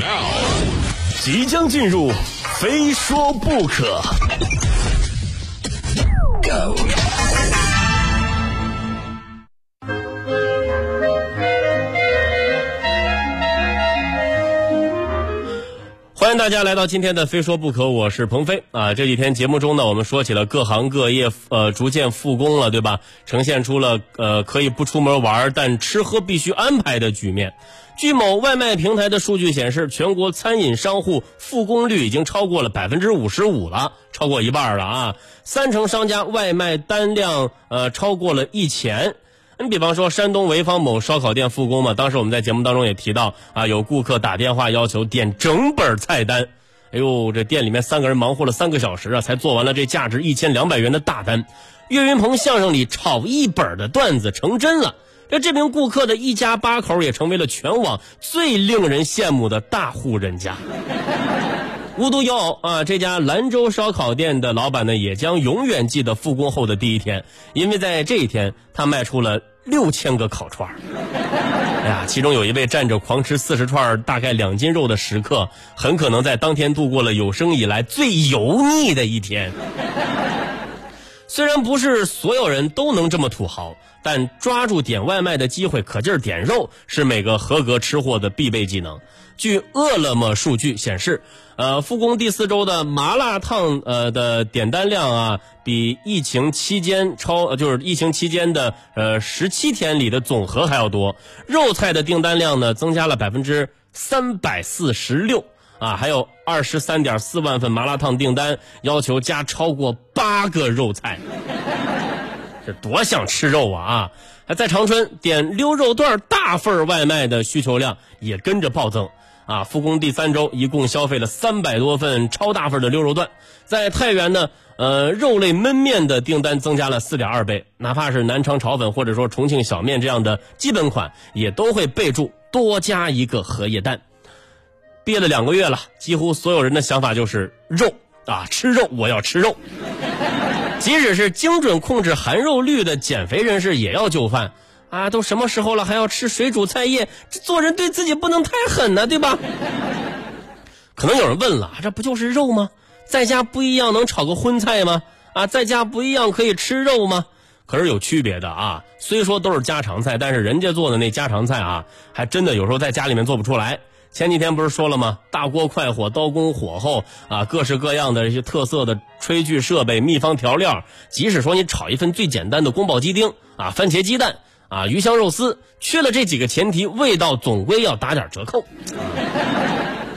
now 即将进入非说不可。Go 欢迎大家来到今天的《非说不可》，我是鹏飞啊。这几天节目中呢，我们说起了各行各业呃逐渐复工了，对吧？呈现出了呃可以不出门玩，但吃喝必须安排的局面。据某外卖平台的数据显示，全国餐饮商户复工率已经超过了百分之五十五了，超过一半了啊！三成商家外卖单量呃超过了一千。你比方说，山东潍坊某烧烤店复工嘛，当时我们在节目当中也提到啊，有顾客打电话要求点整本菜单，哎呦，这店里面三个人忙活了三个小时啊，才做完了这价值一千两百元的大单。岳云鹏相声里炒一本的段子成真了，这这名顾客的一家八口也成为了全网最令人羡慕的大户人家。无独有偶啊，这家兰州烧烤店的老板呢，也将永远记得复工后的第一天，因为在这一天，他卖出了六千个烤串哎呀，其中有一位站着狂吃四十串大概两斤肉的食客，很可能在当天度过了有生以来最油腻的一天。虽然不是所有人都能这么土豪，但抓住点外卖的机会，可劲儿点肉，是每个合格吃货的必备技能。据饿了么数据显示，呃，复工第四周的麻辣烫呃的点单量啊，比疫情期间超，就是疫情期间的呃十七天里的总和还要多。肉菜的订单量呢，增加了百分之三百四十六。啊，还有二十三点四万份麻辣烫订单，要求加超过八个肉菜，这多想吃肉啊！啊，还在长春点溜肉段大份外卖的需求量也跟着暴增啊！复工第三周，一共消费了三百多份超大份的溜肉段。在太原呢，呃，肉类焖面的订单增加了四点二倍，哪怕是南昌炒粉或者说重庆小面这样的基本款，也都会备注多加一个荷叶蛋。憋了两个月了，几乎所有人的想法就是肉啊，吃肉，我要吃肉。即使是精准控制含肉率的减肥人士也要就范啊！都什么时候了，还要吃水煮菜叶？这做人对自己不能太狠呢，对吧？可能有人问了，这不就是肉吗？在家不一样能炒个荤菜吗？啊，在家不一样可以吃肉吗？可是有区别的啊！虽说都是家常菜，但是人家做的那家常菜啊，还真的有时候在家里面做不出来。前几天不是说了吗？大锅快火，刀工火候啊，各式各样的一些特色的炊具设备、秘方调料，即使说你炒一份最简单的宫保鸡丁啊、番茄鸡蛋啊、鱼香肉丝，缺了这几个前提，味道总归要打点折扣。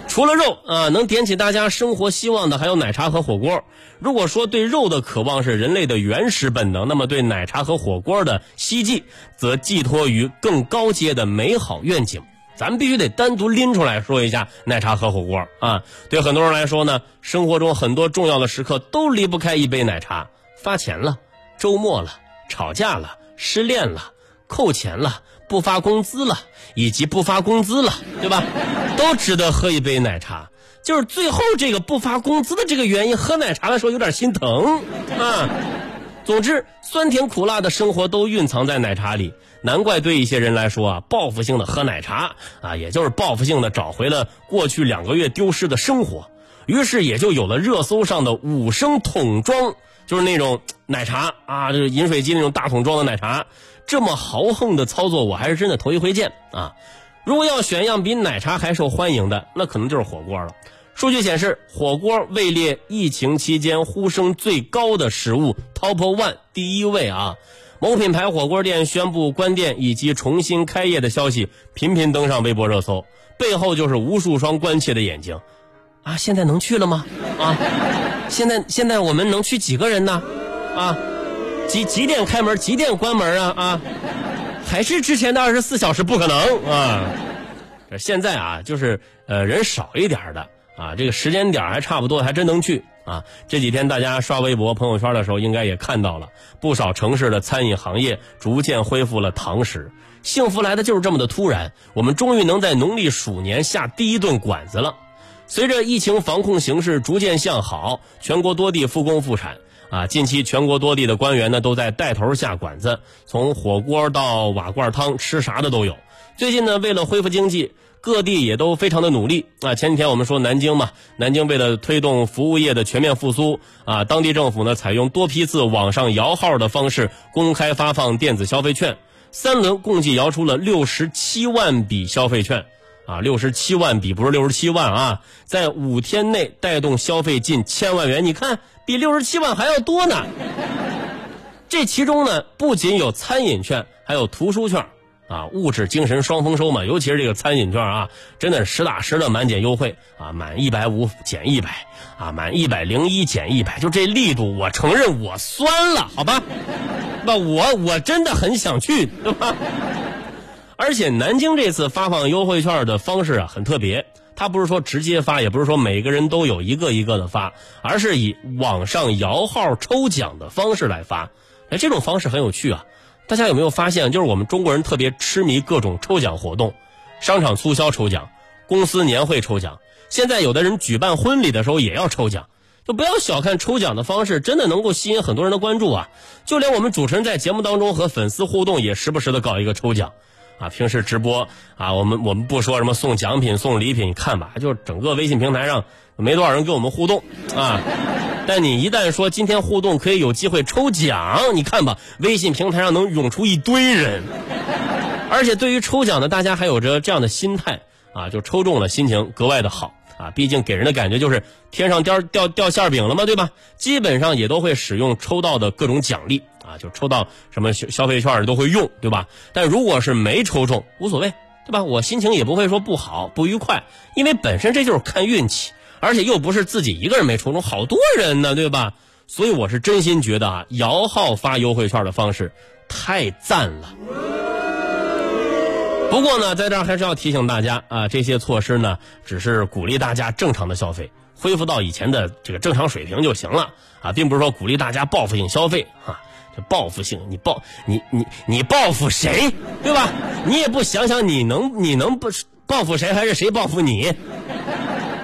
除了肉啊，能点起大家生活希望的还有奶茶和火锅。如果说对肉的渴望是人类的原始本能，那么对奶茶和火锅的希冀，则寄托于更高阶的美好愿景。咱们必须得单独拎出来说一下奶茶和火锅啊！对很多人来说呢，生活中很多重要的时刻都离不开一杯奶茶。发钱了，周末了，吵架了，失恋了，扣钱了，不发工资了，以及不发工资了，对吧？都值得喝一杯奶茶。就是最后这个不发工资的这个原因，喝奶茶的时候有点心疼啊。总之，酸甜苦辣的生活都蕴藏在奶茶里。难怪对一些人来说啊，报复性的喝奶茶啊，也就是报复性的找回了过去两个月丢失的生活。于是也就有了热搜上的五升桶装，就是那种奶茶啊，就是饮水机那种大桶装的奶茶。这么豪横的操作，我还是真的头一回见啊！如果要选样比奶茶还受欢迎的，那可能就是火锅了。数据显示，火锅位列疫情期间呼声最高的食物 Top One 第一位啊！某品牌火锅店宣布关店以及重新开业的消息频频登上微博热搜，背后就是无数双关切的眼睛。啊，现在能去了吗？啊，现在现在我们能去几个人呢？啊，几几点开门？几点关门啊？啊，还是之前的二十四小时不可能啊！现在啊，就是呃人少一点的。啊，这个时间点还差不多，还真能去啊！这几天大家刷微博、朋友圈的时候，应该也看到了不少城市的餐饮行业逐渐恢复了堂食。幸福来的就是这么的突然，我们终于能在农历鼠年下第一顿馆子了。随着疫情防控形势逐渐向好，全国多地复工复产啊！近期全国多地的官员呢都在带头下馆子，从火锅到瓦罐汤，吃啥的都有。最近呢，为了恢复经济。各地也都非常的努力啊。前几天我们说南京嘛，南京为了推动服务业的全面复苏啊，当地政府呢采用多批次网上摇号的方式公开发放电子消费券，三轮共计摇出了六十七万笔消费券。啊，六十七万笔不是六十七万啊，在五天内带动消费近千万元，你看比六十七万还要多呢。这其中呢，不仅有餐饮券，还有图书券，啊，物质精神双丰收嘛。尤其是这个餐饮券啊，真的是实打实的满减优惠啊，满一百五减一百，啊，满一百零一减一百，就这力度，我承认我酸了，好吧？那我我真的很想去，对吧？而且南京这次发放优惠券的方式啊很特别，它不是说直接发，也不是说每个人都有一个一个的发，而是以网上摇号抽奖的方式来发。哎，这种方式很有趣啊！大家有没有发现，就是我们中国人特别痴迷各种抽奖活动，商场促销抽奖，公司年会抽奖，现在有的人举办婚礼的时候也要抽奖。就不要小看抽奖的方式，真的能够吸引很多人的关注啊！就连我们主持人在节目当中和粉丝互动，也时不时的搞一个抽奖。啊，平时直播啊，我们我们不说什么送奖品、送礼品，你看吧，就整个微信平台上没多少人跟我们互动啊。但你一旦说今天互动可以有机会抽奖，你看吧，微信平台上能涌出一堆人。而且对于抽奖呢，大家还有着这样的心态啊，就抽中了，心情格外的好啊。毕竟给人的感觉就是天上掉掉掉馅饼了嘛，对吧？基本上也都会使用抽到的各种奖励。啊，就抽到什么消消费券都会用，对吧？但如果是没抽中，无所谓，对吧？我心情也不会说不好、不愉快，因为本身这就是看运气，而且又不是自己一个人没抽中，好多人呢，对吧？所以我是真心觉得啊，摇号发优惠券的方式太赞了。不过呢，在这儿还是要提醒大家啊，这些措施呢，只是鼓励大家正常的消费，恢复到以前的这个正常水平就行了啊，并不是说鼓励大家报复性消费啊。这报复性，你报你你你报复谁，对吧？你也不想想，你能你能不报复谁，还是谁报复你？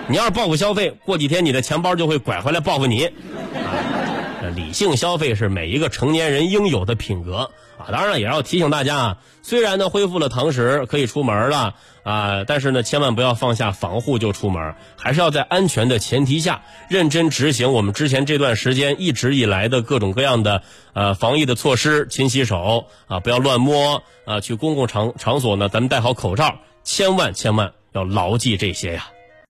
你要是报复消费，过几天你的钱包就会拐回来报复你。啊，理性消费是每一个成年人应有的品格。啊，当然了，也要提醒大家啊，虽然呢恢复了堂食，可以出门了啊，但是呢，千万不要放下防护就出门，还是要在安全的前提下，认真执行我们之前这段时间一直以来的各种各样的呃防疫的措施，勤洗手啊，不要乱摸啊，去公共场场所呢，咱们戴好口罩，千万千万要牢记这些呀。